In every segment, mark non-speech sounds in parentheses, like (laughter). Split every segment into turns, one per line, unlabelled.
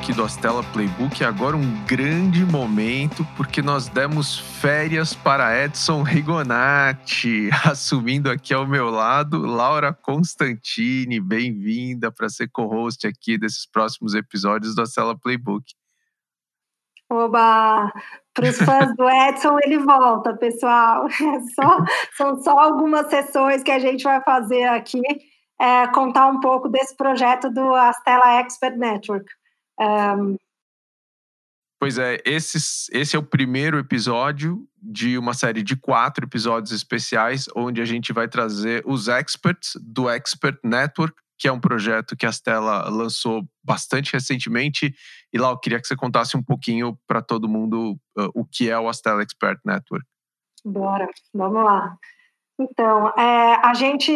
aqui do Astela Playbook. Agora um grande momento, porque nós demos férias para Edson Rigonati, (laughs) assumindo aqui ao meu lado Laura Constantini. Bem-vinda para ser co-host aqui desses próximos episódios do Astela Playbook.
Oba! Para os fãs do Edson, ele volta, pessoal. (laughs) É só, são só algumas sessões que a gente vai fazer aqui é, contar um pouco desse projeto do Astela Expert Network. Um...
Pois é, esse, esse é o primeiro episódio de uma série de quatro episódios especiais, onde a gente vai trazer os experts do Expert Network, que é um projeto que a Stella lançou bastante recentemente. E lá eu queria que você contasse um pouquinho para todo mundo uh, o que é o Astela Expert Network.
Bora, vamos lá. Então, é, a gente,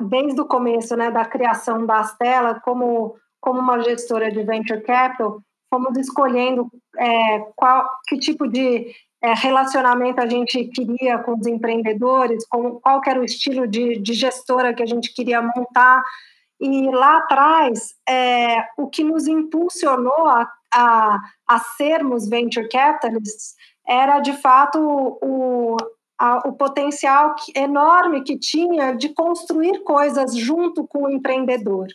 desde o começo né, da criação da Astela, como, como uma gestora de venture capital, fomos escolhendo é, qual, que tipo de é, relacionamento a gente queria com os empreendedores, com, qual era o estilo de, de gestora que a gente queria montar. E lá atrás, é, o que nos impulsionou a, a, a sermos venture capitalists era, de fato, o, a, o potencial que, enorme que tinha de construir coisas junto com o empreendedor.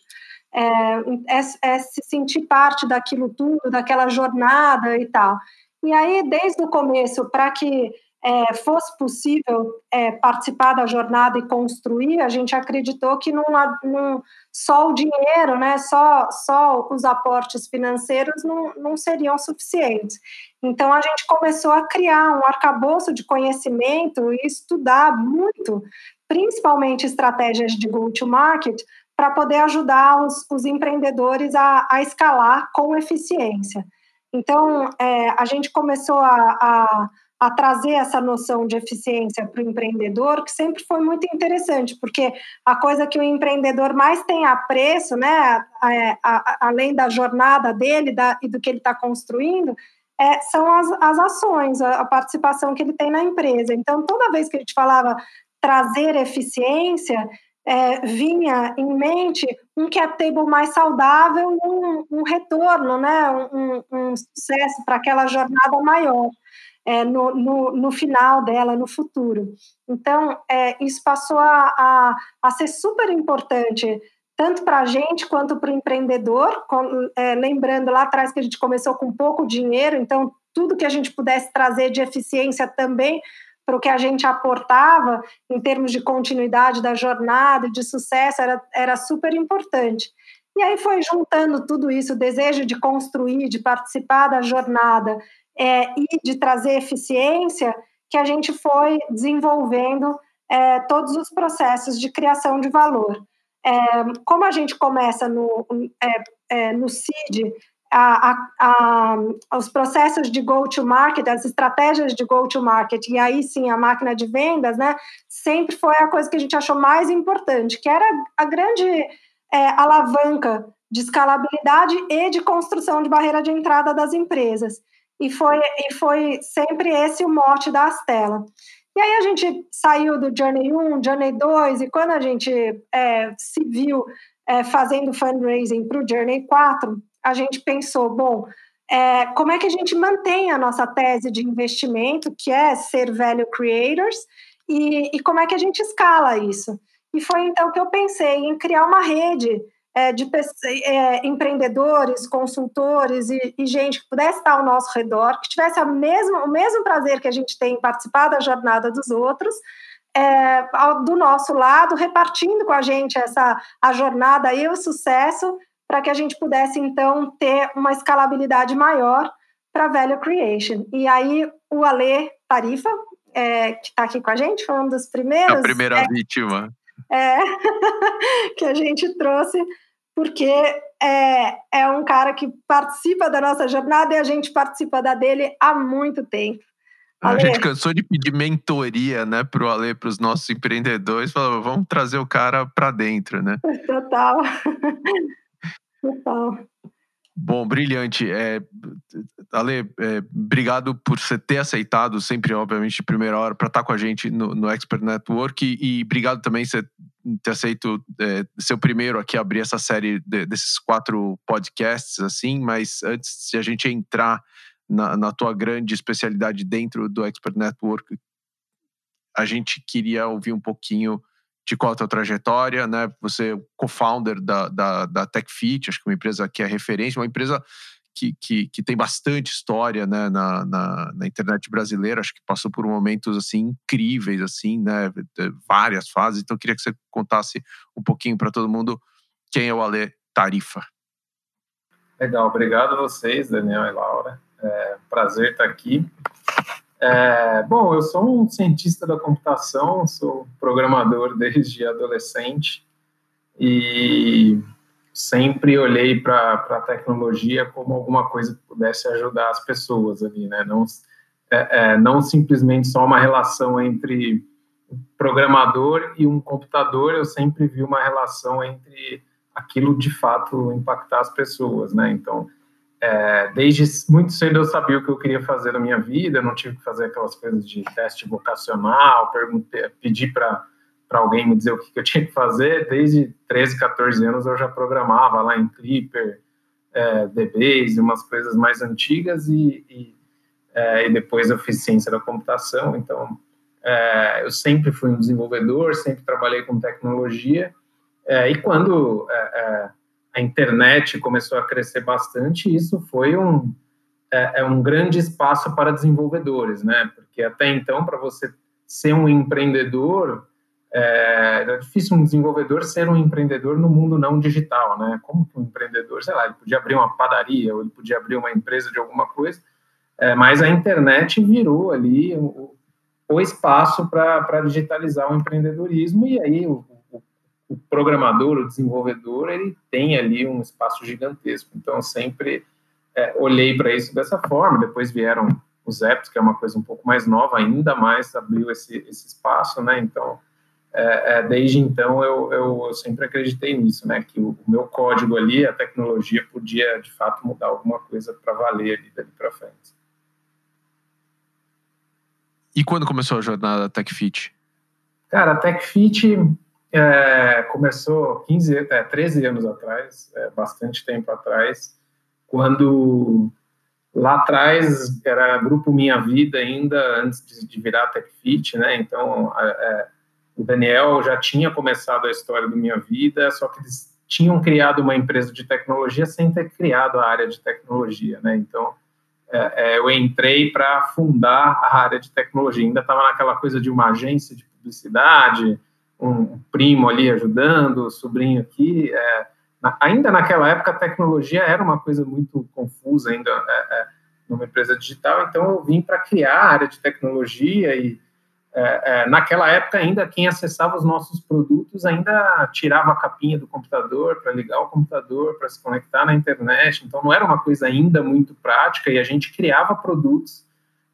É, é, é, se sentir parte daquilo tudo, daquela jornada e tal. E aí, desde o começo, para que é, fosse possível é, participar da jornada e construir, a gente acreditou que não, não, só o dinheiro, né, só, só os aportes financeiros não, não seriam suficientes. Então, a gente começou a criar um arcabouço de conhecimento e estudar muito, principalmente estratégias de go-to-market, para poder ajudar os, os empreendedores a, a, escalar com eficiência. Então, é, a gente começou a, a a trazer essa noção de eficiência para o empreendedor, que sempre foi muito interessante, porque a coisa que o empreendedor mais tem apreço, né, é, além da jornada dele da, e do que ele está construindo, é, são as, as ações, a, a, participação que ele tem na empresa. Então, toda vez que a gente falava trazer eficiência, é, vinha em mente um cap table mais saudável um, um retorno, né, um, um sucesso para aquela jornada maior é, no, no, no, final dela, no futuro. Então, é, isso passou a, a, a, ser super importante, tanto para a gente quanto para o empreendedor. Com, é, lembrando lá atrás que a gente começou com pouco dinheiro, então, tudo que a gente pudesse trazer de eficiência também para o que a gente aportava em termos de continuidade da jornada, de sucesso, era, era super importante. E aí foi juntando tudo isso, o desejo de construir, de participar da jornada é, e de trazer eficiência, que a gente foi desenvolvendo é, todos os processos de criação de valor. É, como a gente começa no, é, é, no CID, a, a, os processos de go-to-market, as estratégias de go-to-market, e aí sim a máquina de vendas, né, sempre foi a coisa que a gente achou mais importante, que era a grande é, alavanca de escalabilidade e de construção de barreira de entrada das empresas. E foi, e foi sempre esse o mote da Astela. E aí a gente saiu do Journey 1, Journey 2, e quando a gente é, se viu é, fazendo fundraising para o Journey 4, a gente pensou, bom, é, como é que a gente mantém a nossa tese de investimento, que é ser value creators, e, e como é que a gente escala isso? E foi então que eu pensei em criar uma rede é, de é, empreendedores, consultores e, e, gente que pudesse estar ao nosso redor, que tivesse mesma, o mesmo prazer que a gente tem em participar da jornada dos outros, é, do nosso lado, repartindo com a gente essa a jornada e o sucesso, para que a gente pudesse então ter uma escalabilidade maior para Value Creation. E aí o Ale Tarifa, é, que está aqui com a gente, foi um dos primeiros.
A primeira é, vítima
é, (laughs) que a gente trouxe, porque é, é um cara que participa da nossa jornada e a gente participa da dele há muito tempo.
Ale. A gente cansou de pedir mentoria, né, para o Ale, para os nossos empreendedores, falou, vamos trazer o cara para dentro, né?
Total. Total.
Bom, brilhante. É, Ale, é, obrigado por você ter aceitado, sempre, obviamente, de primeira hora, para estar com a gente no, no Expert Network. E, e obrigado também, você ter aceito é, ser o primeiro aqui a abrir essa série de, desses quatro podcasts, assim, mas antes de a gente entrar na, na tua grande especialidade dentro do Expert Network, a gente queria ouvir um pouquinho de qual é a tua trajetória, né? Você é co-founder da, da, da TechFit, acho que é uma empresa que é referência, uma empresa que, que, que tem bastante história né, na, na, na, internet brasileira, acho que passou por momentos assim incríveis, assim, né? Várias fases. Então, queria que você contasse um pouquinho para todo mundo quem é o Ale Tarifa.
Legal, obrigado a vocês, Daniel e Laura. É prazer estar aqui. É, bom, eu sou um cientista da computação, sou programador desde adolescente e sempre olhei para a tecnologia como alguma coisa que pudesse ajudar as pessoas ali, né? Não, é, é, não simplesmente só uma relação entre programador e um computador, eu sempre vi uma relação entre aquilo de fato impactar as pessoas, né? Então, é, desde muito cedo eu sabia o que eu queria fazer na minha vida, não tive que fazer aquelas coisas de teste vocacional, pedir para alguém me dizer o que, que, eu tinha que fazer. Desde 13, 14 anos eu já programava lá em Clipper, é, DBase, umas coisas mais antigas e, e, é, e, depois eu fiz ciência da computação. Então é, eu sempre fui um desenvolvedor, sempre trabalhei com tecnologia. É, e quando é, é, a internet começou a crescer bastante, isso foi um, é, é um grande espaço para desenvolvedores, né? Porque até então, para você ser um empreendedor, é, era difícil um desenvolvedor ser um empreendedor no mundo não digital, né? Como que um empreendedor, sei lá, ele podia abrir uma padaria ou ele podia abrir uma empresa de alguma coisa, é, mas a internet virou ali o, o espaço para digitalizar o empreendedorismo e aí o, o programador, o desenvolvedor, ele tem ali um espaço gigantesco. Então, sempre é, olhei para isso dessa forma. Depois vieram os apps, que é uma coisa um pouco mais nova, ainda mais abriu esse, esse espaço, né? Então, é, é, desde então, eu, eu, eu, sempre acreditei nisso, né? Que o, o, meu código ali, a tecnologia, podia, de fato, mudar alguma coisa para valer ali dali para frente.
E quando começou a jornada TechFit?
Cara, a TechFit é, começou 15, é, 13 anos atrás, é, bastante tempo atrás, quando lá atrás era Grupo Minha Vida ainda, antes de, de virar TechFit, né? Então, é, o Daniel já tinha começado a história do Minha Vida, só que eles tinham criado uma empresa de tecnologia sem ter criado a área de tecnologia, né? Então, é, é, eu entrei para fundar a área de tecnologia. Ainda estava naquela coisa de uma agência de publicidade, um primo ali ajudando, um sobrinho aqui. É, na, ainda naquela época, a tecnologia era uma coisa muito confusa, ainda é, é, numa empresa digital, então eu vim para criar a área de tecnologia e é, é, naquela época ainda quem acessava os nossos produtos ainda tirava a capinha do computador para ligar o computador, para se conectar na internet, então não era uma coisa ainda muito prática e a gente criava produtos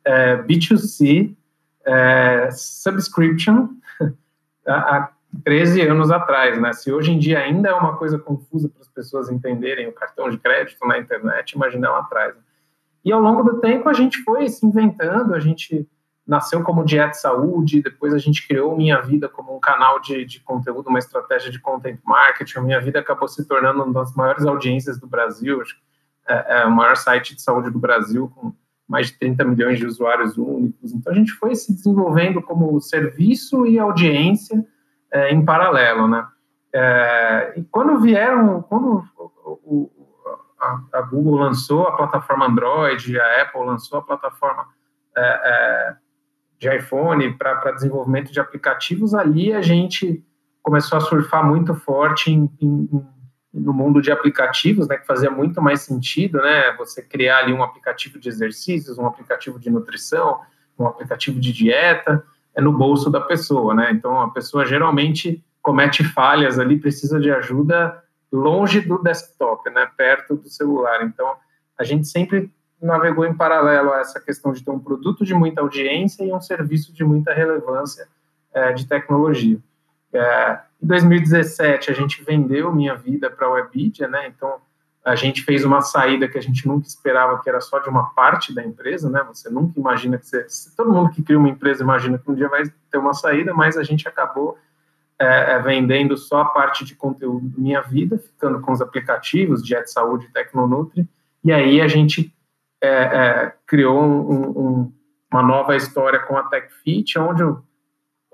é, B2C, subscription, há 13 anos atrás, né? Se hoje em dia ainda é uma coisa confusa para as pessoas entenderem o cartão de crédito na internet, imagina lá atrás. E ao longo do tempo a gente foi se inventando, a gente nasceu como Dieta Saúde, depois a gente criou Minha Vida como um canal de, de conteúdo, uma estratégia de content marketing. Minha Vida acabou se tornando uma das maiores audiências do Brasil, é, é o maior site de saúde do Brasil, com mais de 30 milhões de usuários únicos. Então, a gente foi se desenvolvendo como serviço e audiência é, em paralelo, né? É, e quando vieram, quando o, a, a, Google lançou a plataforma Android, a Apple lançou a plataforma é, é de iPhone para desenvolvimento de aplicativos, ali a gente começou a surfar muito forte em, em no mundo de aplicativos, né, que fazia muito mais sentido, né, você criar ali um aplicativo de exercícios, um aplicativo de nutrição, um aplicativo de dieta, é no bolso da pessoa, né? Então a pessoa geralmente comete falhas ali, precisa de ajuda longe do desktop, né, perto do celular. Então a gente sempre navegou em paralelo a essa questão de ter um produto de muita audiência e um serviço de muita relevância é, de tecnologia. É, em 2017, a gente vendeu Minha Vida para a Webidia, né? Então, a gente fez uma saída que a gente nunca esperava, que era só de uma parte da empresa, né? Você nunca imagina que você... Todo mundo que cria uma empresa imagina que um dia vai ter uma saída, mas a gente acabou é, é, vendendo só a parte de conteúdo do Minha Vida, ficando com os aplicativos Jet Saúde e Tecnonutri, e aí a gente é, é criou um, um, uma nova história com a TechFit, onde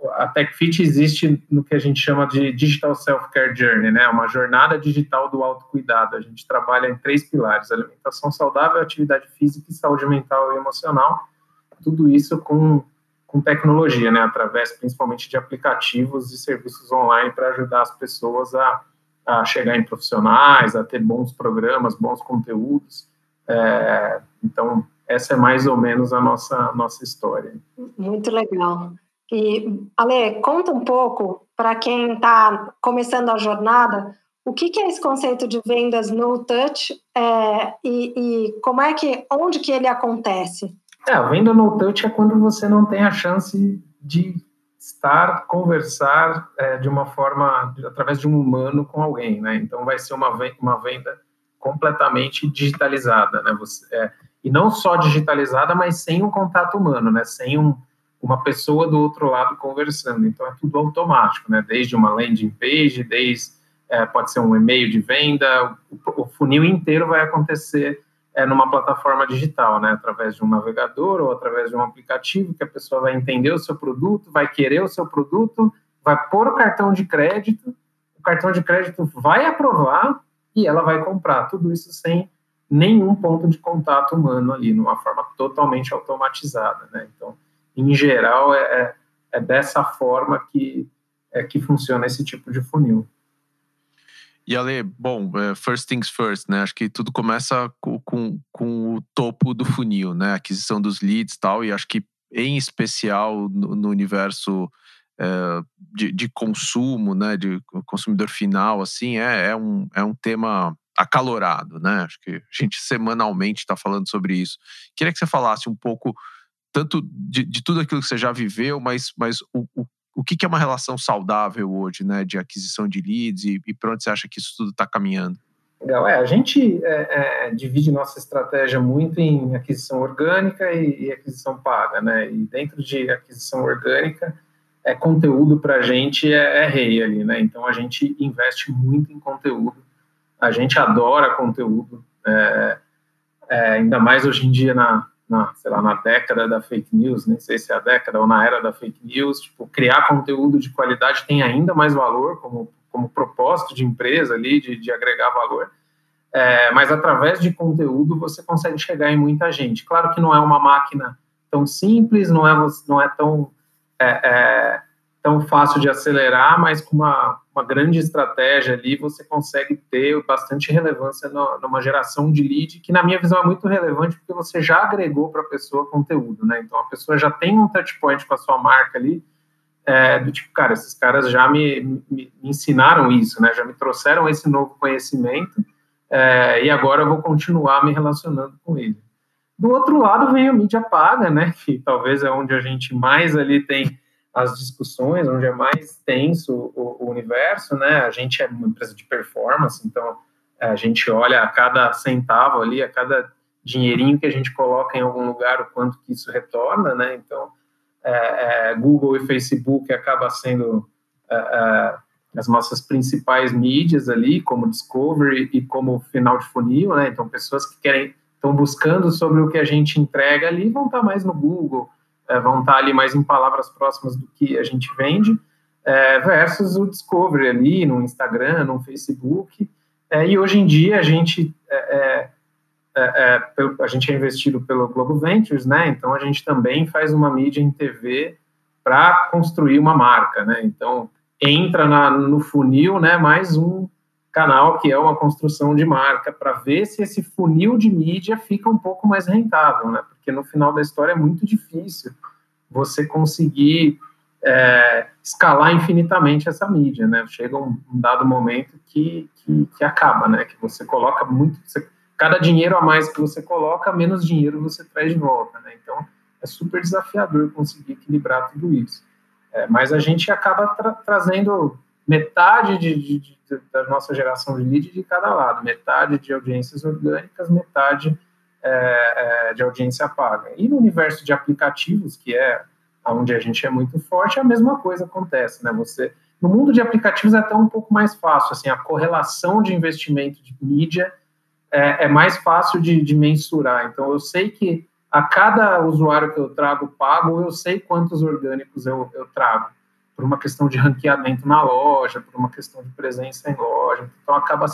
a TechFit existe no que a gente chama de Digital Self-Care Journey, né? Uma jornada digital do autocuidado. A gente trabalha em três pilares: alimentação saudável, atividade física e saúde mental e emocional. Tudo isso com, com tecnologia, né? Através principalmente de aplicativos e serviços online para ajudar as pessoas a, a chegar em profissionais, a ter bons programas, bons conteúdos. É, então, essa é mais ou menos a nossa, nossa história.
Muito legal. E, Ale, conta um pouco para quem está começando a jornada, o que, que, é esse conceito de vendas no touch é, e, e, como é que, onde que ele acontece?
É, a venda no touch é quando você não tem a chance de estar, conversar é, de uma forma, através de um humano com alguém, né? Então vai ser uma venda, uma venda completamente digitalizada, né? Você, é, e não só digitalizada, mas sem um contato humano, né? Sem um, uma pessoa do outro lado conversando. Então é tudo automático, né? Desde uma landing page, desde é, pode ser um e-mail de venda, o, o funil inteiro vai acontecer é, numa plataforma digital, né? Através de um navegador ou através de um aplicativo que a pessoa vai entender o seu produto, vai querer o seu produto, vai pôr o cartão de crédito, o cartão de crédito vai aprovar e ela vai comprar. Tudo isso sem nenhum ponto de contato humano ali, numa forma totalmente automatizada, né? Então em geral, é, é, é dessa forma que, é que funciona esse tipo de funil.
E Ale, bom, é, first things first, né? Acho que tudo começa com, com, com, o topo do funil, né? Aquisição dos leads e tal, e acho que em especial no, no universo é, de, de, consumo, né? De consumidor final, assim, é, é, um, é um tema acalorado, né? Acho que a gente semanalmente está falando sobre isso. Queria que você falasse um pouco tanto de, de, tudo aquilo que você já viveu, mas, mas o, o, o que, que é uma relação saudável hoje, né, de aquisição de leads e, e onde você acha que isso tudo está caminhando?
Legal, é, a gente é, é, divide nossa estratégia muito em aquisição orgânica e, e, aquisição paga, né, e dentro de aquisição orgânica, é conteúdo para a gente é, é rei ali, né, então a gente investe muito em conteúdo, a gente adora conteúdo, é, é, ainda mais hoje em dia na, na, sei lá, na década da fake news, nem sei se é a década ou na era da fake news, tipo, criar conteúdo de qualidade tem ainda mais valor como, como propósito de empresa ali, de, de agregar valor. É, mas através de conteúdo você consegue chegar em muita gente. Claro que não é uma máquina tão simples, não é, não é tão é, é, tão fácil de acelerar, mas com uma, uma grande estratégia ali você consegue ter bastante relevância no, numa geração de lead, que na minha visão é muito relevante porque você já agregou para a pessoa conteúdo, né? Então a pessoa já tem um touchpoint com a sua marca ali, é, do tipo, cara, esses caras já me, me, me, ensinaram isso, né? Já me trouxeram esse novo conhecimento é, e agora eu vou continuar me relacionando com ele. Do outro lado vem a mídia paga, né? Que talvez é onde a gente mais ali tem as discussões, onde é mais tenso o, o, universo, né? A gente é uma empresa de performance, então a gente olha a cada centavo ali, a cada dinheirinho que a gente coloca em algum lugar, o quanto que isso retorna, né? Então, é, é, Google e Facebook acaba sendo é, é as nossas principais mídias ali, como Discovery e como final de funil, né? Então, pessoas que querem estão buscando sobre o que a gente entrega ali vão estar mais no Google, é, vão estar ali mais em palavras próximas do que a gente vende, é, versus o Discovery ali no Instagram, no Facebook. É, e hoje em dia a gente é, é, é, a gente é investido pelo Globo Ventures, né? Então a gente também faz uma mídia em TV para construir uma marca, né? Então entra na, no funil, né? Mais um canal que é uma construção de marca para ver se esse funil de mídia fica um pouco mais rentável, né? Porque no final da história é muito difícil você conseguir é, escalar infinitamente essa mídia, né? Chega um, dado momento que, que, que, acaba, né? Que você coloca muito, você, cada dinheiro a mais que você coloca, menos dinheiro você traz de volta, né? Então é super desafiador conseguir equilibrar tudo isso. É, mas a gente acaba tra trazendo metade de, de, de, da nossa geração de lead de cada lado, metade de audiências orgânicas, metade é, é, de audiência paga. E no universo de aplicativos, que é onde a gente é muito forte, a mesma coisa acontece, né? Você No mundo de aplicativos é até um pouco mais fácil, assim, a correlação de investimento de mídia é, é mais fácil de, de, mensurar. Então, eu sei que a cada usuário que eu trago pago, eu sei quantos orgânicos eu, eu trago, por uma questão de ranqueamento na loja, por uma questão de presença em loja. Então, acaba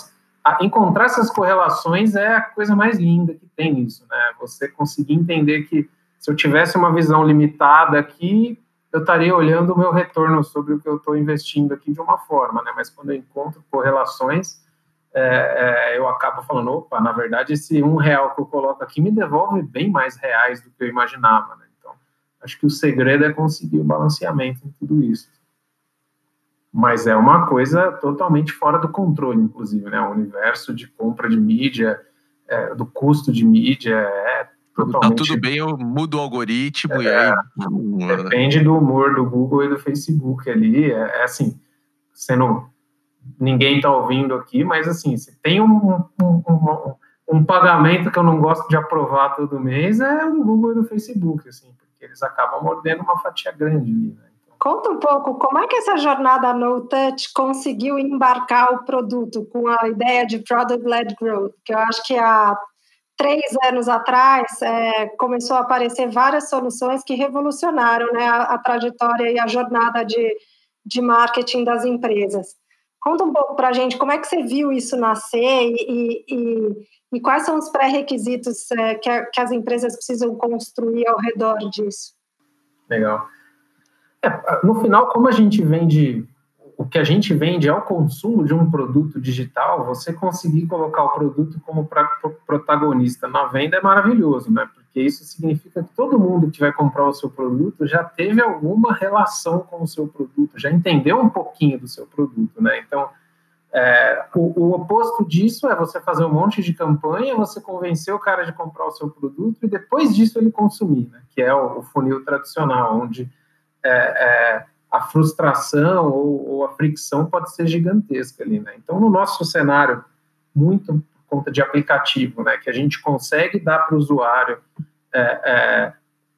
encontrar essas correlações é a coisa mais linda que tem nisso, né? Você conseguir entender que se eu tivesse uma visão limitada aqui, eu estaria olhando o meu retorno sobre o que eu estou investindo aqui de uma forma, né? Mas quando eu encontro correlações, é, é, eu acabo falando, opa, na verdade esse um real que eu coloco aqui me devolve bem mais reais do que eu imaginava, né? Então, acho que o segredo é conseguir o balanceamento em tudo isso. Mas é uma coisa totalmente fora do controle, inclusive, né? O universo de compra de mídia, é, do custo de mídia, é Totalmente.
Tá tudo bem, eu mudo o algoritmo é, e aí.
Depende do humor do Google e do Facebook ali. É, é assim, sendo. Ninguém está ouvindo aqui, mas assim, se tem um, um, um, um, pagamento que eu não gosto de aprovar todo mês, é o do Google e do Facebook, assim, porque eles acabam mordendo uma fatia grande ali, né?
Conta um pouco como é que essa jornada no touch conseguiu embarcar o produto com a ideia de product-led growth, que eu acho que a três anos atrás, é, começou a aparecer várias soluções que revolucionaram né, a, a, trajetória e a jornada de, de marketing das empresas. Conta um pouco para a gente como é que você viu isso nascer e, e, e quais são os pré-requisitos é, que, que, as empresas precisam construir ao redor disso.
Legal. É, no final, como a gente vende o que a gente vende é o consumo de um produto digital, você conseguir colocar o produto como protagonista na venda é maravilhoso, né? Porque isso significa que todo mundo que vai comprar o seu produto já teve alguma relação com o seu produto, já entendeu um pouquinho do seu produto, né? Então, é, o, o, oposto disso é você fazer um monte de campanha, você convencer o cara de comprar o seu produto e depois disso ele consumir, né? Que é o, o funil tradicional, onde é, é a frustração ou, ou, a fricção pode ser gigantesca ali, né? Então, no nosso cenário, muito por conta de aplicativo, né, que a gente consegue dar para o usuário é, é,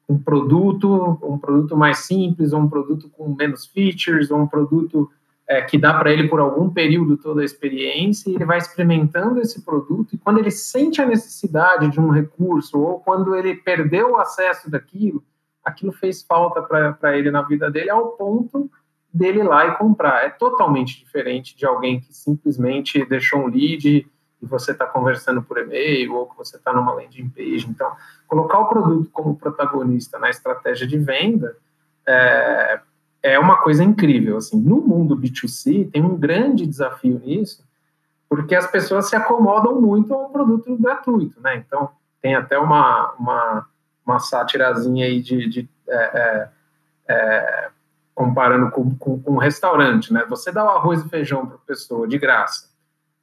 um produto, um produto mais simples, ou um produto com menos features, ou um produto é, que dá para ele por algum período toda a experiência, e ele vai experimentando esse produto, e quando ele sente a necessidade de um recurso, ou quando ele perdeu o acesso daquilo, aquilo fez falta para ele na vida dele ao ponto dele ir lá e comprar. É totalmente diferente de alguém que simplesmente deixou um lead e você está conversando por e-mail ou que você está numa landing page. Então, colocar o produto como protagonista na estratégia de venda é, é uma coisa incrível. Assim, no mundo B2C tem um grande desafio nisso, porque as pessoas se acomodam muito a um produto gratuito, né? Então, tem até uma, uma uma sátirazinha aí de, de é, é, é, comparando com, com, com, um restaurante, né? Você dá o arroz e feijão para a pessoa de graça.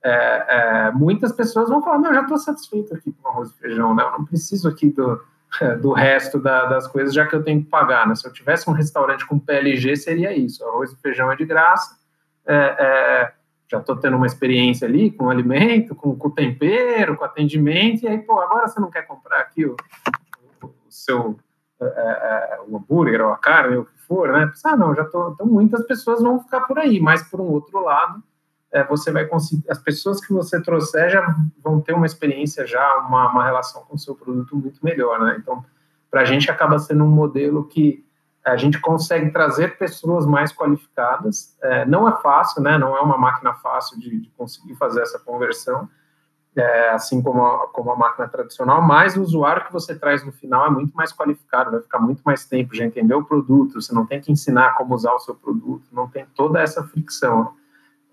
É, é, muitas pessoas vão falar, eu já estou satisfeito aqui com arroz e feijão, né? Eu não preciso aqui do, (laughs) do resto da, das coisas, já que eu tenho que pagar, né? Se eu tivesse um restaurante com PLG, seria isso. Arroz e feijão é de graça, é, já estou tendo uma experiência ali com o alimento, com, com o tempero, com o atendimento, e aí, pô, agora você não quer comprar aqui o, seu é, é, o hambúrguer ou a carne, ou o que for, né? Ah, não, já tô, então muitas pessoas vão ficar por aí, mas por um outro lado, é, você vai conseguir, as pessoas que você trouxer já vão ter uma experiência já, uma, uma relação com o seu produto muito melhor, né? Então, para a gente acaba sendo um modelo que a gente consegue trazer pessoas mais qualificadas. É, não é fácil, né? Não é uma máquina fácil de, de conseguir fazer essa conversão, é, assim como a, como a máquina tradicional, mas o usuário que você traz no final é muito mais qualificado, vai ficar muito mais tempo, já entendeu o produto, você não tem que ensinar como usar o seu produto, não tem toda essa fricção.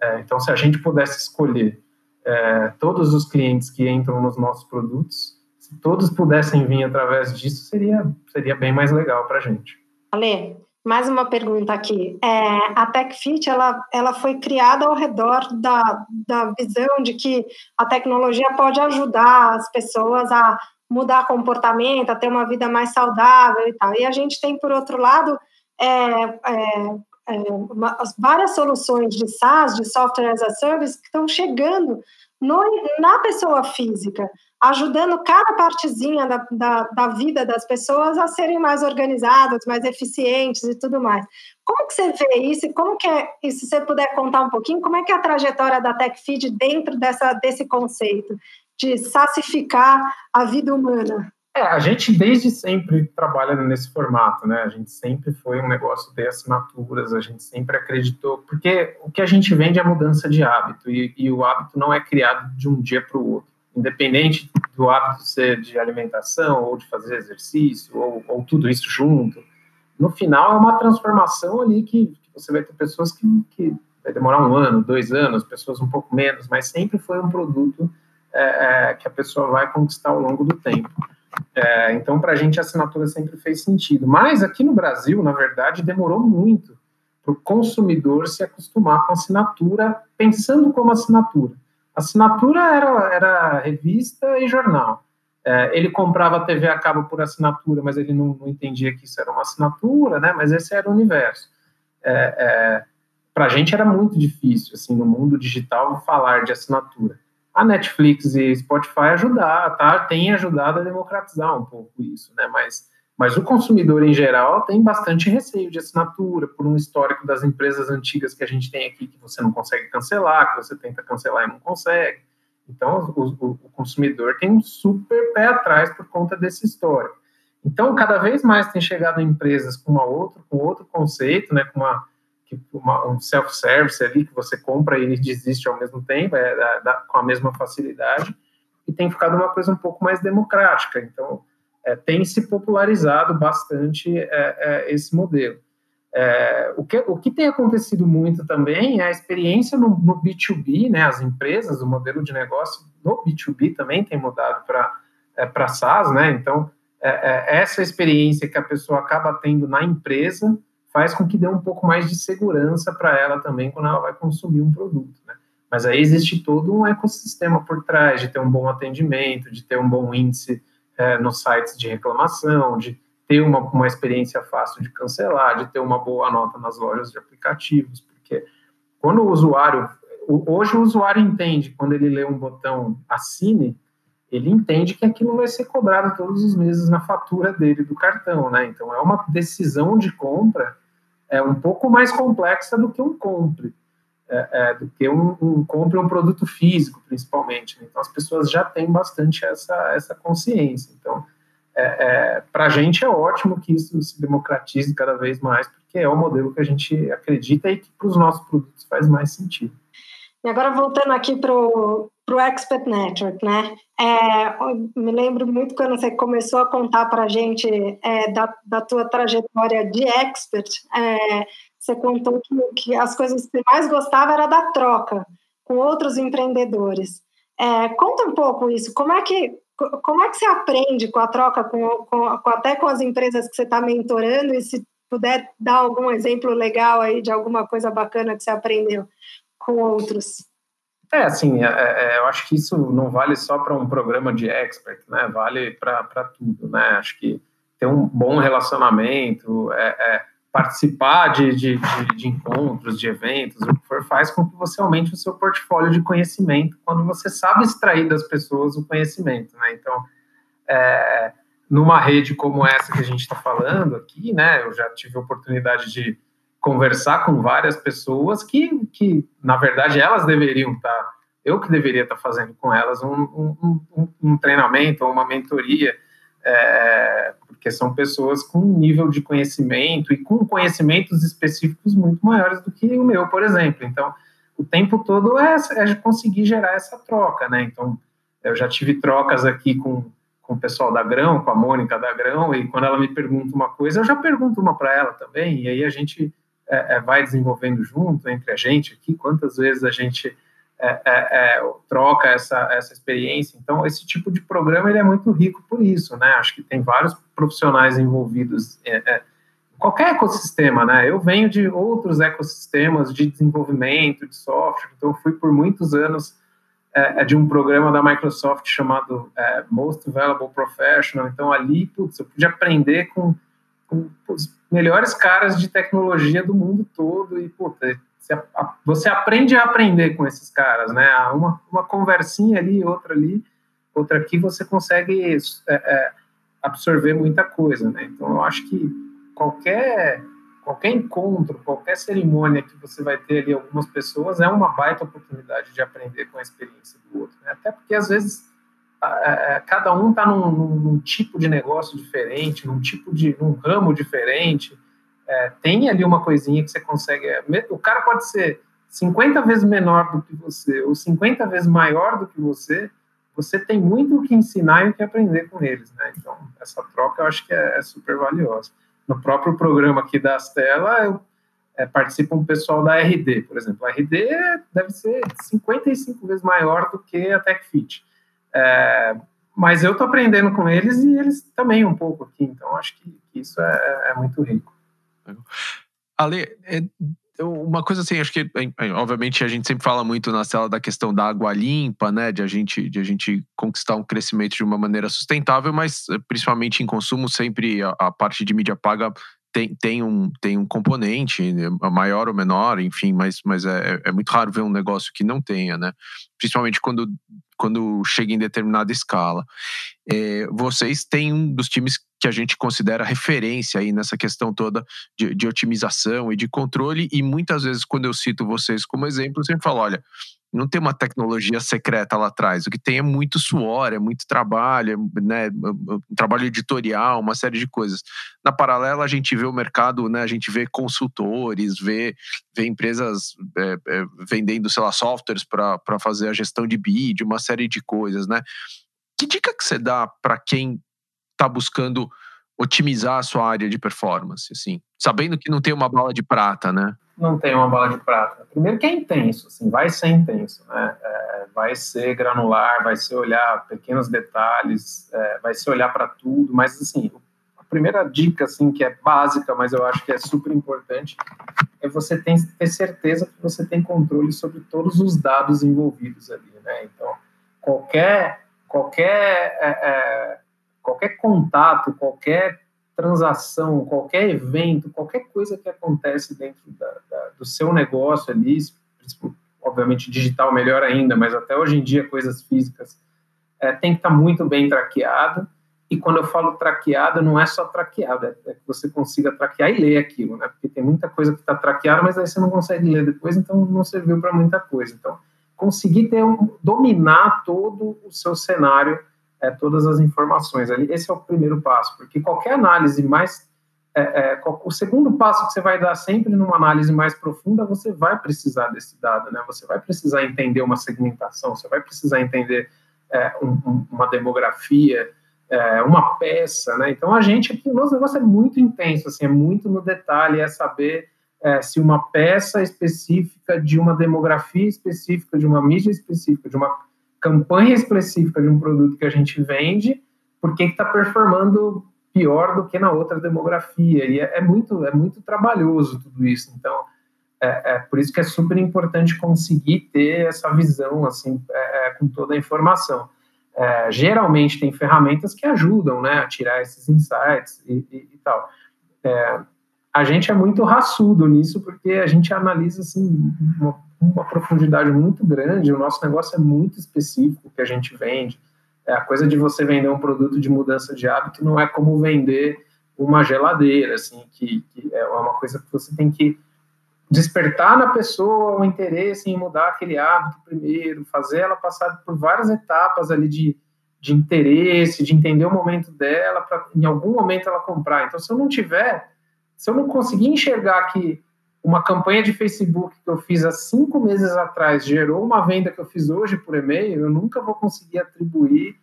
É, então, se a gente pudesse escolher é, todos os clientes que entram nos nossos produtos, se todos pudessem vir através disso, seria, seria bem mais legal para a gente.
Ale, mais uma pergunta aqui. É, a TechFit ela, ela foi criada ao redor da, da visão de que a tecnologia pode ajudar as pessoas a mudar comportamento, a ter uma vida mais saudável e tal. E a gente tem, por outro lado, é, é, é uma, várias soluções de SaaS, de Software as a Service, que estão chegando no, na pessoa física. Ajudando cada partezinha da, da, da, vida das pessoas a serem mais organizadas, mais eficientes e tudo mais. Como que você vê isso? Como que é, e se você puder contar um pouquinho, como é que é a trajetória da TechFeed dentro dessa, desse conceito de sassificar a vida humana?
É, a gente desde sempre trabalha nesse formato, né? A gente sempre foi um negócio de assinaturas, a gente sempre acreditou, porque o que a gente vende é mudança de hábito, e, e o hábito não é criado de um dia para o outro. Independente do hábito ser de alimentação, ou de fazer exercício, ou, ou tudo isso junto, no final é uma transformação ali que, que você vai ter pessoas que, que vai demorar um ano, dois anos, pessoas um pouco menos, mas sempre foi um produto é, é, que a pessoa vai conquistar ao longo do tempo. É, então, para a gente, a assinatura sempre fez sentido. Mas aqui no Brasil, na verdade, demorou muito para o consumidor se acostumar com assinatura, pensando como assinatura. Assinatura era, era revista e jornal. É, ele comprava a TV a cabo por assinatura, mas ele não, não, entendia que isso era uma assinatura, né? Mas esse era o universo. É, é para a gente era muito difícil, assim, no mundo digital, falar de assinatura a Netflix e Spotify ajudar, tá? Tem ajudado a democratizar um pouco isso, né? Mas, mas o consumidor em geral tem bastante receio de assinatura por um histórico das empresas antigas que a gente tem aqui que você não consegue cancelar, que você tenta cancelar e não consegue. Então, o, o, o consumidor tem um super pé atrás por conta desse histórico. Então, cada vez mais tem chegado empresas com uma outra, com outro conceito, né? Com uma uma, um self-service ali que você compra e ele desiste ao mesmo tempo, é, da, da, com a mesma facilidade, e tem ficado uma coisa um pouco mais democrática. Então, é, tem se popularizado bastante é, é esse modelo. É, o, que, o que tem acontecido muito também é a experiência no, no B2B, né, as empresas, o modelo de negócio no B2B também tem mudado para é, SaaS, né, então essa experiência que a pessoa acaba tendo na empresa, faz com que dê um pouco mais de segurança para ela também quando ela vai consumir um produto, né? Mas aí existe todo um ecossistema por trás de ter um bom atendimento, de ter um bom índice é, nos sites de reclamação, de ter uma, uma experiência fácil de cancelar, de ter uma boa nota nas lojas de aplicativos, porque quando o usuário, hoje o usuário entende, quando ele lê um botão assine, ele entende que aquilo vai ser cobrado todos os meses na fatura dele do cartão, né? Então é uma decisão de compra é um pouco mais complexa do que um compre, é, é, do que um, um, um produto físico, principalmente. Então, as pessoas já têm bastante essa, essa consciência. Então, é, é para a gente é ótimo que isso se democratize cada vez mais, porque é o modelo que a gente acredita e que para os nossos produtos faz mais sentido.
E agora voltando aqui para o Expert Network, né? É, me lembro muito quando você começou a contar para a gente da, da tua trajetória de expert, você contou que, que, as coisas que você mais gostava era da troca com outros empreendedores. É, conta um pouco isso, como é que como é que você aprende com a troca, com, com, com até com as empresas que você está mentorando, e se puder dar algum exemplo legal aí de alguma coisa bacana que você aprendeu com outros?
É, assim, é, é, eu acho que isso não vale só para um programa de expert, né? Vale para tudo, né? Acho que ter um bom relacionamento, é, é participar de, de, de, de, encontros, de eventos, o que for, faz com que você aumente o seu portfólio de conhecimento quando você sabe extrair das pessoas o conhecimento, né? Então, é, numa rede como essa que a gente está falando aqui, né? Eu já tive a oportunidade de conversar com várias pessoas que, que na verdade, elas deveriam estar, tá, eu que deveria estar tá fazendo com elas um, um, um, um treinamento ou uma mentoria, é, porque são pessoas com um nível de conhecimento e com conhecimentos específicos muito maiores do que o meu, por exemplo. Então, o tempo todo é, é conseguir gerar essa troca, né? Então, eu já tive trocas aqui com, com o pessoal da Grão, com a Mônica da Grão, e quando ela me pergunta uma coisa, eu já pergunto uma para ela também, e aí a gente é, é, vai desenvolvendo junto entre a gente aqui, quantas vezes a gente é, é, é, troca essa, essa experiência. Então, esse tipo de programa ele é muito rico por isso, né? Acho que tem vários profissionais envolvidos em qualquer ecossistema, né? Eu venho de outros ecossistemas de desenvolvimento de software, então fui por muitos anos de um programa da Microsoft chamado Most Valuable Professional. Então, ali, putz, eu pude aprender com, com melhores caras de tecnologia do mundo todo e, puta, você aprende a aprender com esses caras, né? Uma, uma conversinha ali, outra ali, outra aqui você consegue é, é, absorver muita coisa, né? Então eu acho que qualquer qualquer encontro, qualquer cerimônia que você vai ter ali algumas pessoas é uma baita oportunidade de aprender com a experiência do outro, né? Até porque às vezes cada um está num, num, num, tipo de negócio diferente, num tipo de num ramo diferente. É, tem ali uma coisinha que você consegue. É, o cara pode ser 50 vezes menor do que você ou 50 vezes maior do que você, você tem muito o que ensinar e o que aprender com eles, né? Então, essa troca eu acho que é, é super valiosa. No próprio programa aqui da Astela, eu, é, participa um pessoal da RD, por exemplo. A RD deve ser 55 vezes maior do que a TechFit. É, mas eu estou aprendendo com eles e eles também um pouco aqui, então acho que, isso é, é muito rico.
Ale, é, uma coisa assim, acho que, obviamente, a gente sempre fala muito na cela da questão da água limpa, né? De a gente, de a gente conquistar um crescimento de uma maneira sustentável, mas eh, principalmente em consumo, sempre a, a parte de mídia paga tem, tem, um, tem um componente, né, maior ou menor, enfim, mas, mas é, é muito raro ver um negócio que não tenha, né? Principalmente quando, quando chega em determinada escala. É, vocês têm um dos times que a gente considera referência aí nessa questão toda de, de otimização e de controle, e muitas vezes, quando eu cito vocês como exemplo, eu sempre falo: olha, não tem uma tecnologia secreta lá atrás. O que tem é muito suor, é muito trabalho, né, um trabalho editorial, uma série de coisas. Na paralela, a gente vê o mercado, né, a gente vê consultores, vê, vê empresas é, é, vendendo, sei lá, softwares para fazer a gestão de bid, uma série de coisas, né? Que dica que você dá para quem está buscando otimizar a sua área de performance, assim, sabendo que não tem uma bala de prata, né?
Não tem uma bala de prata. Primeiro que é intenso, assim, vai ser intenso, né? É, vai ser granular, vai ser olhar pequenos detalhes, é, vai ser olhar para tudo, mas assim, a primeira dica, assim, que é básica, mas eu acho que é super importante, é você ter, ter certeza que você tem controle sobre todos os dados envolvidos ali, né? Então, qualquer qualquer é, é qualquer contato, qualquer transação, qualquer evento, qualquer coisa que acontece dentro da, da, do seu negócio ali, obviamente digital melhor ainda, mas até hoje em dia coisas físicas, é, tem que estar muito bem traqueado. E quando eu falo traqueado, não é só traqueado, é, é que você consiga traquear e ler aquilo, né? Porque tem muita coisa que está traqueada, mas aí você não consegue ler depois, então não serviu para muita coisa. Então, conseguir ter um, dominar todo o seu cenário é, todas as informações. Esse é o primeiro passo, porque qualquer análise mais. É, é, o segundo passo que você vai dar sempre numa análise mais profunda, você vai precisar desse dado, né? Você vai precisar entender uma segmentação, você vai precisar entender é, um, uma demografia, é, uma peça, né? Então a gente aqui, o nosso negócio é muito intenso, assim, é muito no detalhe, é saber é, se uma peça específica de uma demografia específica, de uma mídia específica, de uma campanha específica de um produto que a gente vende, por que está performando pior do que na outra demografia. E é, é, muito, é muito trabalhoso tudo isso. Então, é, é, por isso que é super importante conseguir ter essa visão assim, é, é com toda a informação. É, geralmente tem ferramentas que ajudam né, a tirar esses insights e, e, e tal. A gente é muito raçudo nisso porque a gente analisa assim, uma uma profundidade muito grande, o nosso negócio é muito específico que a gente vende. É a coisa de você vender um produto de mudança de hábito não é como vender uma geladeira, assim, que, que é uma coisa que você tem que despertar na pessoa o interesse em mudar aquele hábito primeiro, fazer ela passar por várias etapas ali de, de interesse, de entender o momento dela, para em algum momento ela comprar. Então, se eu não tiver, se eu não conseguir enxergar que uma campanha de Facebook que eu fiz há cinco meses atrás gerou uma venda que eu fiz hoje por e-mail, eu nunca vou conseguir atribuir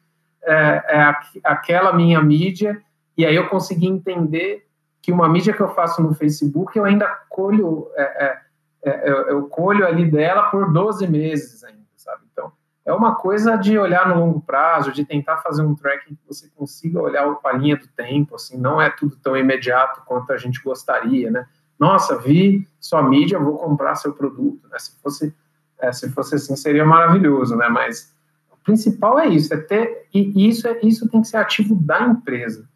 é, é, aquela minha mídia, e aí eu consegui entender que uma mídia que eu faço no Facebook, eu ainda colho, é, é, é eu, colho ali dela por 12 meses ainda, sabe? Então, é uma coisa de olhar no longo prazo, de tentar fazer um tracking que você consiga olhar a linha do tempo, assim, não é tudo tão imediato quanto a gente gostaria, né? nossa, vi sua mídia, vou comprar seu produto. Né? Se fosse, é, se fosse assim, seria maravilhoso, né? Mas o principal é isso, é ter e isso é isso tem que ser ativo da empresa.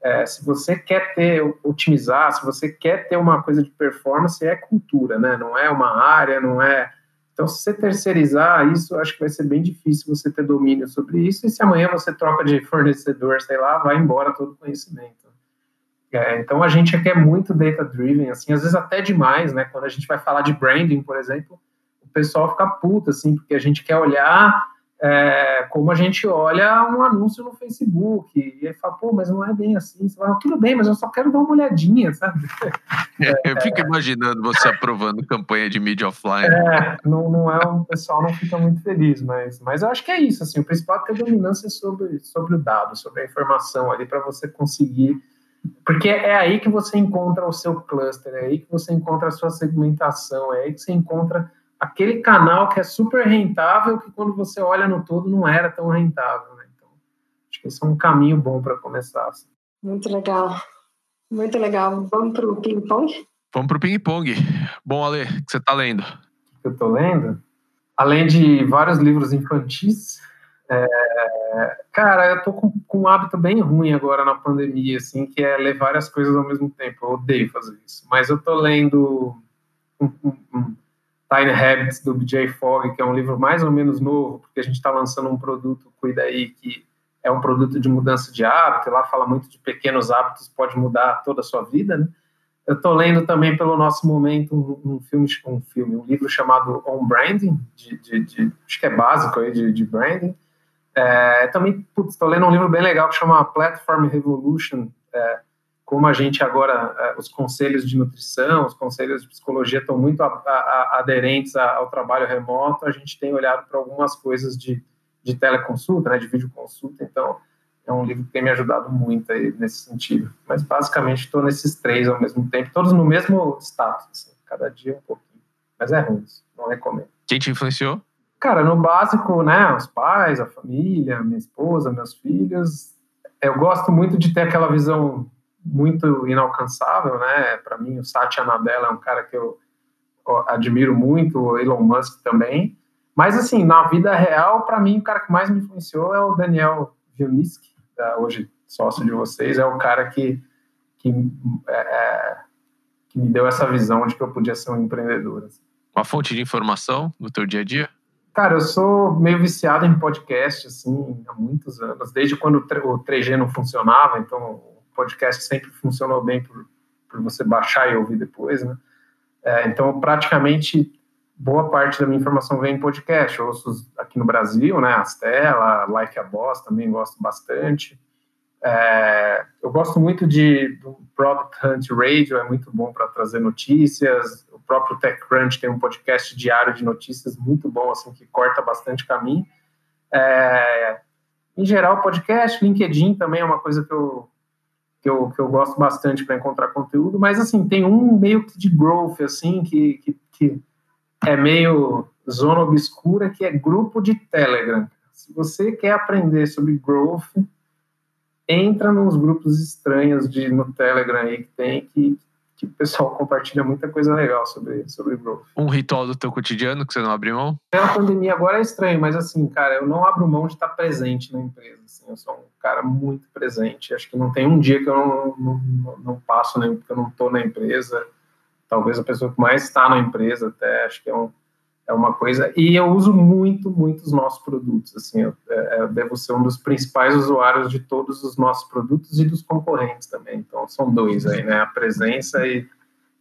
É, se você quer ter otimizar, se você quer ter uma coisa de performance, é cultura, né? Não é uma área, não é Então, se você terceirizar isso, acho que vai ser bem difícil você ter domínio sobre isso. E se amanhã você troca de (laughs) fornecedor, sei lá, vai embora todo o conhecimento. É, então, a gente aqui é muito data-driven, assim, às vezes até demais, né? Quando a gente vai falar de branding, por exemplo, o pessoal fica puto, assim, porque a gente quer olhar é, como a gente olha um anúncio no Facebook, e aí fala, pô, mas não é bem assim. Você fala, tudo bem, mas eu só quero dar uma olhadinha, (laughs) sabe?
É, eu fico imaginando você aprovando campanha de mídia offline.
É, não, não é, o pessoal não fica muito feliz, mas, mas eu acho que é isso, assim, o principal é ter dominância sobre, sobre o dado, sobre a informação ali, para você conseguir porque é aí que você encontra o seu cluster, é aí que você encontra a sua segmentação, é aí que você encontra aquele canal que é super rentável, que quando você olha no todo não era tão rentável. Né? Então, acho que esse é um caminho bom para começar. Assim.
Muito legal. Muito legal. Vamos para o ping-pong?
Vamos para o ping-pong. Bom, Ale, o que você está lendo?
O que eu estou lendo? Além de vários livros infantis, é, cara, eu tô com, com, um hábito bem ruim agora na pandemia, assim, que é ler várias coisas ao mesmo tempo. Eu odeio fazer isso. Mas eu tô lendo um, um, um Tiny Habits do BJ Fogg, que é um livro mais ou menos novo, porque a gente está lançando um produto, cuida aí, que é um produto de mudança de hábito, lá fala muito de pequenos hábitos, pode mudar toda a sua vida, né? Eu estou lendo também pelo nosso momento um, um, filme, um filme, um livro chamado On Branding, de, de, de acho que é básico aí de, de branding. É, também estou lendo um livro bem legal que chama Platform Revolution, é, como a gente agora, é, os conselhos de nutrição, os conselhos de psicologia estão muito a, a, aderentes ao trabalho remoto, a gente tem olhado para algumas coisas de, de teleconsulta, né, de videoconsulta, então é um livro que tem me ajudado muito aí nesse sentido. Mas basicamente estou nesses três ao mesmo tempo, todos no mesmo status, assim, cada dia um pouquinho. Mas é ruim, não recomendo.
Quem te influenciou?
Cara, no básico, né, os pais, a família, minha esposa, meus filhos. Eu gosto muito de ter aquela visão muito inalcançável, né? Para mim, o Satya Nadella é um cara que eu admiro muito, o Elon Musk também. Mas, assim, na vida real, para mim, o cara que mais me influenciou é o Daniel Vilniski, hoje sócio de vocês, é o cara que, que, é, é, que me deu essa visão de que eu podia ser um empreendedor. Assim.
Uma fonte de informação no teu dia a dia?
Cara, eu sou meio viciado em podcast, assim, há muitos anos, desde quando o 3G não funcionava, então podcast sempre funcionou bem por, por você baixar e ouvir depois, né? É, então, praticamente, boa parte da minha informação vem em podcast. Eu ouço aqui no Brasil, né? Astela, Like a Boss, também gosto bastante. É, eu gosto muito de do Product Hunt Radio, é muito bom para trazer notícias. O próprio TechCrunch tem um podcast diário de notícias muito bom, assim, que corta bastante caminho. É, em geral, podcast, LinkedIn também é uma coisa que eu, que eu, que eu gosto bastante para encontrar conteúdo, mas assim, tem um meio que de growth, assim, que, que, que é meio zona obscura, que é grupo de Telegram. Se você quer aprender sobre growth, entra nos grupos estranhos de, no Telegram aí que tem, que, que o pessoal (laughs) compartilha muita coisa legal sobre, sobre growth.
Um ritual do teu cotidiano que você não abre mão?
Pela pandemia agora é estranho, mas assim, cara, eu não abro mão de estar presente na empresa. Assim, eu sou um cara muito presente. Acho que não tem um dia que eu não, não, não, não passo, né, porque eu não estou na empresa. Talvez a pessoa que mais está na empresa até, acho que é um, é uma coisa. E eu uso muito, muito os nossos produtos. Assim, eu, é, eu, devo ser um dos principais usuários de todos os nossos produtos e dos concorrentes também. Então, são dois aí, né? A presença e,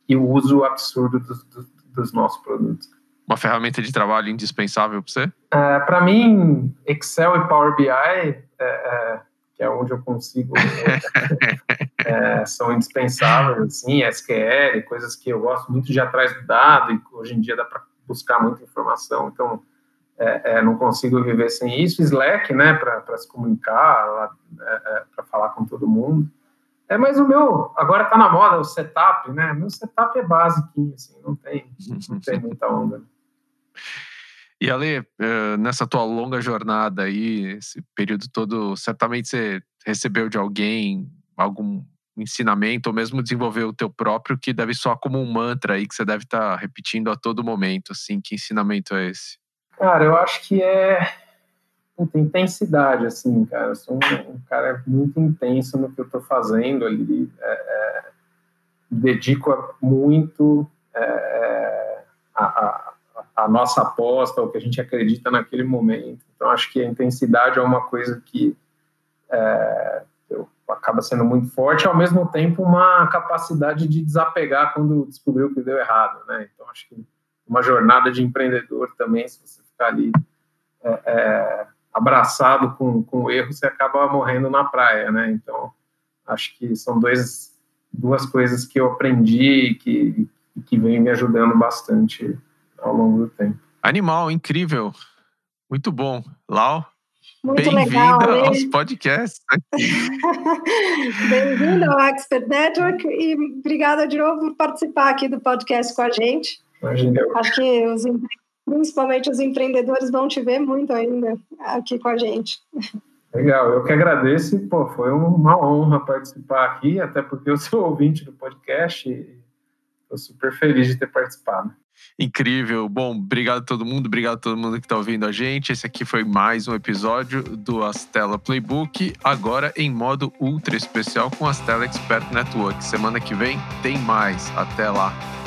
e o uso absurdo dos, dos, dos, nossos produtos.
Uma ferramenta de trabalho indispensável para você?
É, para mim, Excel e Power BI, é, é, que é onde eu consigo, (laughs) é, são indispensáveis. Assim, SQL, coisas que eu gosto muito de ir atrás do dado e hoje em dia dá para buscar muita informação, então é, é, não consigo viver sem isso. Slack, né, para se comunicar, é, é para falar com todo mundo. É, mas o meu, agora está na moda o setup, né? Meu setup é basiquinho, assim, não tem, não tem muita onda.
E Ale, eh, nessa tua longa jornada aí, esse período todo, certamente você recebeu de alguém algum ensinamento ou mesmo desenvolver o teu próprio que deve soar como um mantra aí que você deve estar tá repetindo a todo momento, assim, que ensinamento é esse?
Cara, eu acho que é puta, intensidade, assim, cara. Eu sou um, um, cara muito intenso no que eu estou fazendo ali. É, é, dedico muito é, a, a, a nossa aposta, o que a gente acredita naquele momento. Então, acho que a intensidade é uma coisa que é, acaba sendo muito forte, ao mesmo tempo uma capacidade de desapegar quando descobriu que deu errado, né? Então, acho que uma jornada de empreendedor também, se você ficar ali é, é, abraçado com, com o erro, você acaba morrendo na praia, né? Então, acho que são dois, duas coisas que eu aprendi e que, que vem me ajudando bastante ao longo do tempo.
Animal, incrível. Muito bom. Lau?
Bem-vinda
aos podcasts. (laughs)
Bem-vinda ao Expert Network e obrigada de novo por participar aqui do podcast com a gente.
Imagina.
Acho que os, principalmente os empreendedores vão te ver muito ainda aqui com a gente.
Legal, eu que agradeço. Pô, foi uma honra participar aqui, até porque eu sou (laughs) ouvinte do podcast e estou super feliz de ter participado.
Incrível. Bom, obrigado a todo mundo, obrigado a todo mundo que está ouvindo a gente. Esse aqui foi mais um episódio do Astela Playbook, agora em modo ultra especial com Astela Expert Network. Semana que vem tem mais. Até lá.